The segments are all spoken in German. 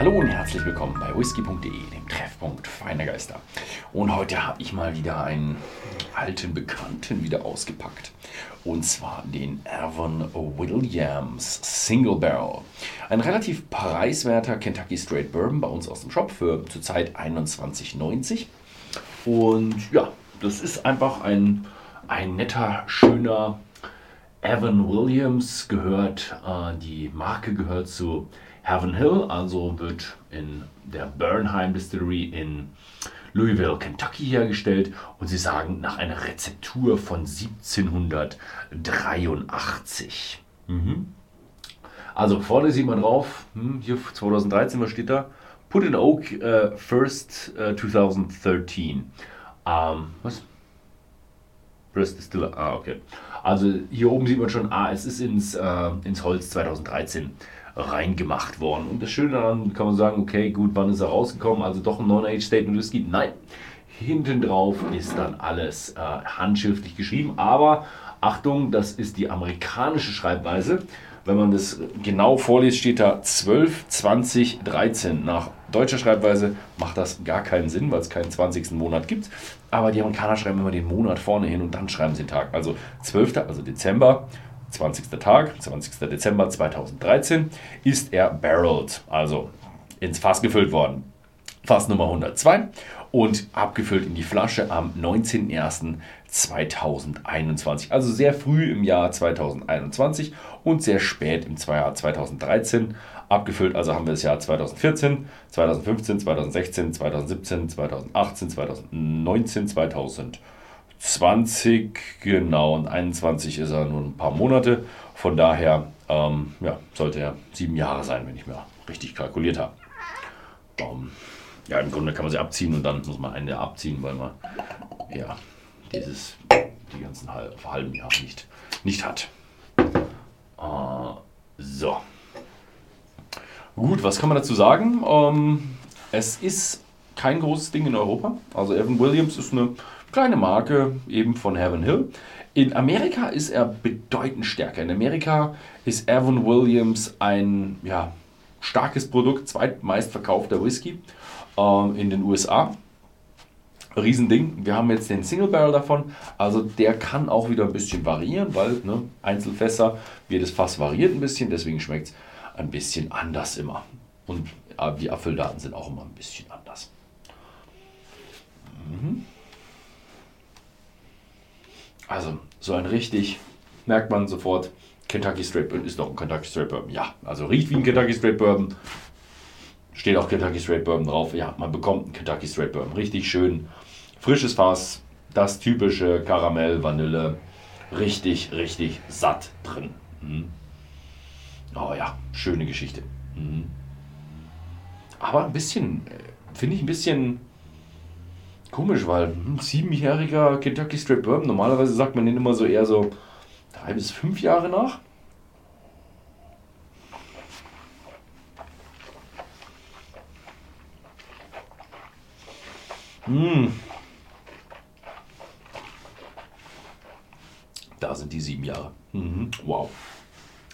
Hallo und herzlich willkommen bei whisky.de, dem Treffpunkt feiner Geister. Und heute habe ich mal wieder einen alten Bekannten wieder ausgepackt. Und zwar den Avon Williams Single Barrel. Ein relativ preiswerter Kentucky Straight Bourbon bei uns aus dem Shop für zurzeit 21,90. Und ja, das ist einfach ein, ein netter, schöner Evan Williams gehört, äh, die Marke gehört zu Heaven Hill, also wird in der Bernheim Distillery in Louisville, Kentucky hergestellt und sie sagen nach einer Rezeptur von 1783. Mhm. Also vorne sieht man drauf, hm, hier 2013, was steht da? Put in Oak uh, First uh, 2013. Um, was? First Distiller, ah, okay. Also hier oben sieht man schon, ah, es ist ins, äh, ins Holz 2013 reingemacht worden. Und das Schöne daran kann man sagen, okay, gut, wann ist er rausgekommen? Also doch ein Non-Age Statement Whisky? Nein. Hinten drauf ist dann alles äh, handschriftlich geschrieben, aber Achtung, das ist die amerikanische Schreibweise. Wenn man das genau vorliest, steht da 12, 20, 13. Nach deutscher Schreibweise macht das gar keinen Sinn, weil es keinen 20. Monat gibt. Aber die Amerikaner schreiben immer den Monat vorne hin und dann schreiben sie den Tag. Also 12., also Dezember, 20. Tag, 20. Dezember 2013, ist er barreled, also ins Fass gefüllt worden. Fass Nummer 102 und abgefüllt in die Flasche am 19.01.2021. Also sehr früh im Jahr 2021 und sehr spät im Jahr 2013 abgefüllt. Also haben wir das Jahr 2014, 2015, 2016, 2017, 2018, 2019, 2020. 20, genau, und 21 ist er nur ein paar Monate. Von daher ähm, ja, sollte er sieben Jahre sein, wenn ich mir richtig kalkuliert habe. Ähm, ja, im Grunde kann man sie abziehen und dann muss man einen Jahr abziehen, weil man ja dieses, die ganzen halben Jahre nicht, nicht hat. Äh, so. Gut, was kann man dazu sagen? Ähm, es ist kein großes Ding in Europa. Also Evan Williams ist eine Kleine Marke, eben von Heaven Hill. In Amerika ist er bedeutend stärker. In Amerika ist Avon Williams ein ja, starkes Produkt, zweitmeistverkaufter Whisky äh, in den USA. Riesending. Wir haben jetzt den Single Barrel davon. Also der kann auch wieder ein bisschen variieren, weil ne, Einzelfässer, jedes Fass variiert ein bisschen, deswegen schmeckt es ein bisschen anders immer. Und äh, die Abfülldaten sind auch immer ein bisschen anders. Mhm. Also so ein richtig, merkt man sofort, Kentucky Straight Bourbon ist doch ein Kentucky Straight Bourbon. Ja, also riecht wie ein Kentucky Straight Bourbon. Steht auch Kentucky Straight Bourbon drauf. Ja, man bekommt einen Kentucky Straight Bourbon. Richtig schön. Frisches Fass. Das typische Karamell, Vanille. Richtig, richtig satt drin. Mhm. Oh ja, schöne Geschichte. Mhm. Aber ein bisschen, äh, finde ich ein bisschen Komisch, weil ein siebenjähriger Kentucky Straight Bourbon, normalerweise sagt man den immer so eher so drei bis fünf Jahre nach. Mmh. Da sind die sieben Jahre. Mhm. Wow.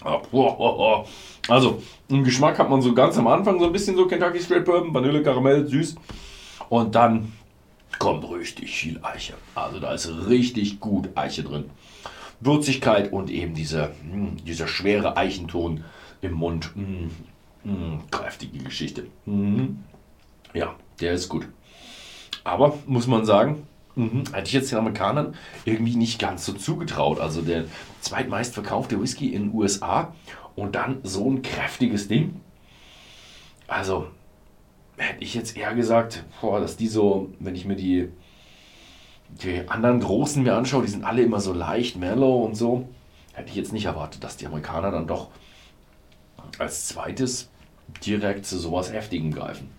Also, im Geschmack hat man so ganz am Anfang so ein bisschen so Kentucky Straight Bourbon, Vanille, Karamell, süß. Und dann kommt richtig viel Eiche. Also da ist richtig gut Eiche drin. Würzigkeit und eben diese, mh, hm, dieser schwere Eichenton im Mund. Mh, hm, mh, hm, kräftige Geschichte. Ja, der ist gut. Aber muss man sagen, hätte ich jetzt den Amerikanern irgendwie nicht ganz so zugetraut. Also der zweitmeistverkaufte Whisky in den USA und dann so ein kräftiges Ding. Also hätte ich jetzt eher gesagt, boah, dass die so, wenn ich mir die, die anderen Großen mir anschaue, die sind alle immer so leicht mellow und so, hätte ich jetzt nicht erwartet, dass die Amerikaner dann doch als zweites direkt zu sowas Heftigem greifen.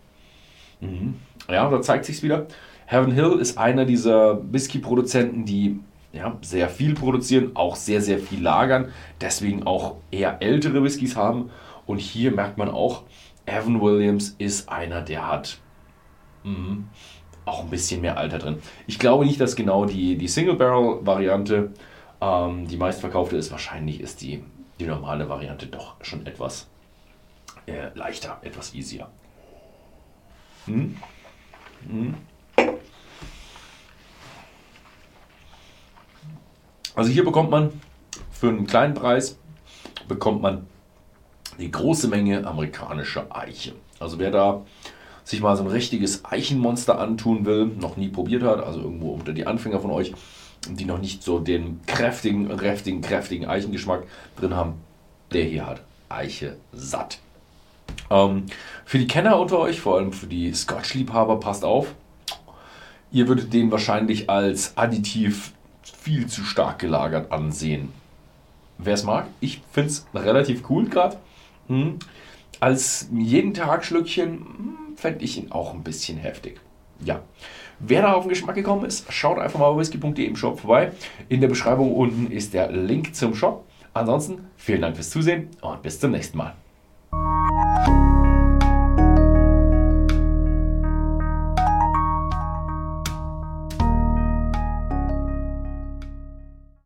Mhm. Ja, da zeigt sich wieder. Heaven Hill ist einer dieser Whisky-Produzenten, die ja, sehr viel produzieren, auch sehr, sehr viel lagern, deswegen auch eher ältere Whiskys haben. Und hier merkt man auch, Evan Williams ist einer, der hat mh, auch ein bisschen mehr Alter drin. Ich glaube nicht, dass genau die, die Single-Barrel-Variante ähm, die meistverkaufte ist. Wahrscheinlich ist die, die normale Variante doch schon etwas äh, leichter, etwas easier. Hm? Hm? Also hier bekommt man für einen kleinen Preis bekommt man die große Menge amerikanischer Eiche. Also wer da sich mal so ein richtiges Eichenmonster antun will, noch nie probiert hat, also irgendwo unter die Anfänger von euch, die noch nicht so den kräftigen, kräftigen, kräftigen Eichengeschmack drin haben, der hier hat Eiche satt. Ähm, für die Kenner unter euch, vor allem für die Scotch-Liebhaber, passt auf. Ihr würdet den wahrscheinlich als additiv viel zu stark gelagert ansehen. Wer es mag, ich finde es relativ cool gerade. Hm. Als jeden Tag Schlückchen hm, fände ich ihn auch ein bisschen heftig. Ja. Wer da auf den Geschmack gekommen ist, schaut einfach mal auf whisky.de im Shop vorbei. In der Beschreibung unten ist der Link zum Shop. Ansonsten vielen Dank fürs Zusehen und bis zum nächsten Mal.